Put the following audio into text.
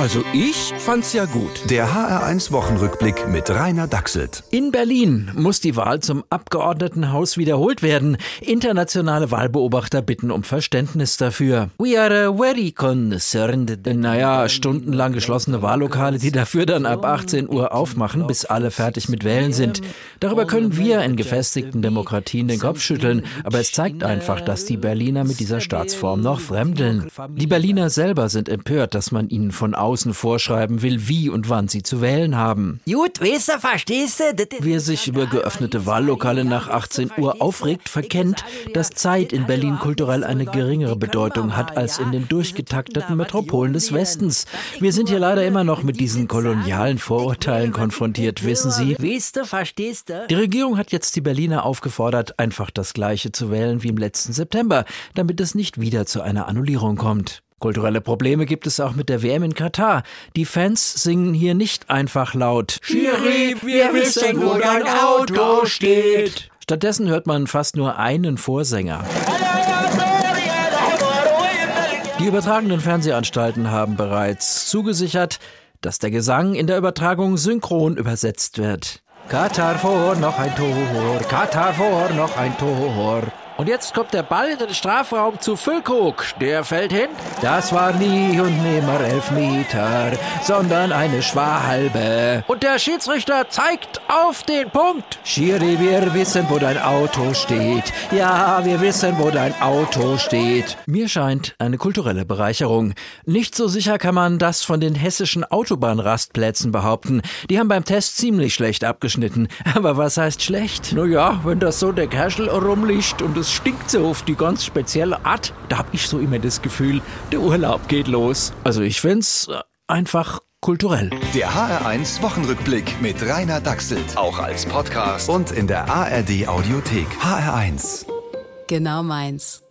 Also ich fand's ja gut. Der HR1 Wochenrückblick mit Rainer Dachselt. In Berlin muss die Wahl zum Abgeordnetenhaus wiederholt werden. Internationale Wahlbeobachter bitten um Verständnis dafür. We are very concerned. Naja, stundenlang geschlossene Wahllokale, die dafür dann ab 18 Uhr aufmachen, bis alle fertig mit Wählen sind. Darüber können wir in gefestigten Demokratien den Kopf schütteln, aber es zeigt einfach, dass die Berliner mit dieser Staatsform noch fremdeln. Die Berliner selber sind empört, dass man ihnen von außen außen vorschreiben will, wie und wann sie zu wählen haben. Gut, weißt du, verstehst du? Wer sich über geöffnete Wahllokale nach 18 Uhr aufregt, verkennt, dass Zeit in Berlin kulturell eine geringere Bedeutung hat als in den durchgetakteten Metropolen des Westens. Wir sind hier leider immer noch mit diesen kolonialen Vorurteilen konfrontiert, wissen Sie. Weißt du, verstehst du? Die Regierung hat jetzt die Berliner aufgefordert, einfach das Gleiche zu wählen wie im letzten September, damit es nicht wieder zu einer Annullierung kommt. Kulturelle Probleme gibt es auch mit der WM in Katar. Die Fans singen hier nicht einfach laut. Schiri, wir wissen, wo dein Auto steht. Stattdessen hört man fast nur einen Vorsänger. Die übertragenen Fernsehanstalten haben bereits zugesichert, dass der Gesang in der Übertragung synchron übersetzt wird. Katar vor, noch ein Tor, Katar vor, noch ein Tor. Und jetzt kommt der Ball in den Strafraum zu Füllkrug. Der fällt hin. Das war nie und nimmer Elfmeter, sondern eine Schwahalbe. Und der Schiedsrichter zeigt auf den Punkt. Schiri, wir wissen, wo dein Auto steht. Ja, wir wissen, wo dein Auto steht. Mir scheint eine kulturelle Bereicherung. Nicht so sicher kann man das von den hessischen Autobahnrastplätzen behaupten. Die haben beim Test ziemlich schlecht abgeschnitten. Aber was heißt schlecht? Naja, wenn das so der Kerschel rumliegt und es stinkt so auf die ganz spezielle Art. Da hab ich so immer das Gefühl, der Urlaub geht los. Also ich find's äh, einfach kulturell. Der HR1 Wochenrückblick mit Rainer Dachselt. Auch als Podcast. Und in der ARD Audiothek. HR1. Genau meins.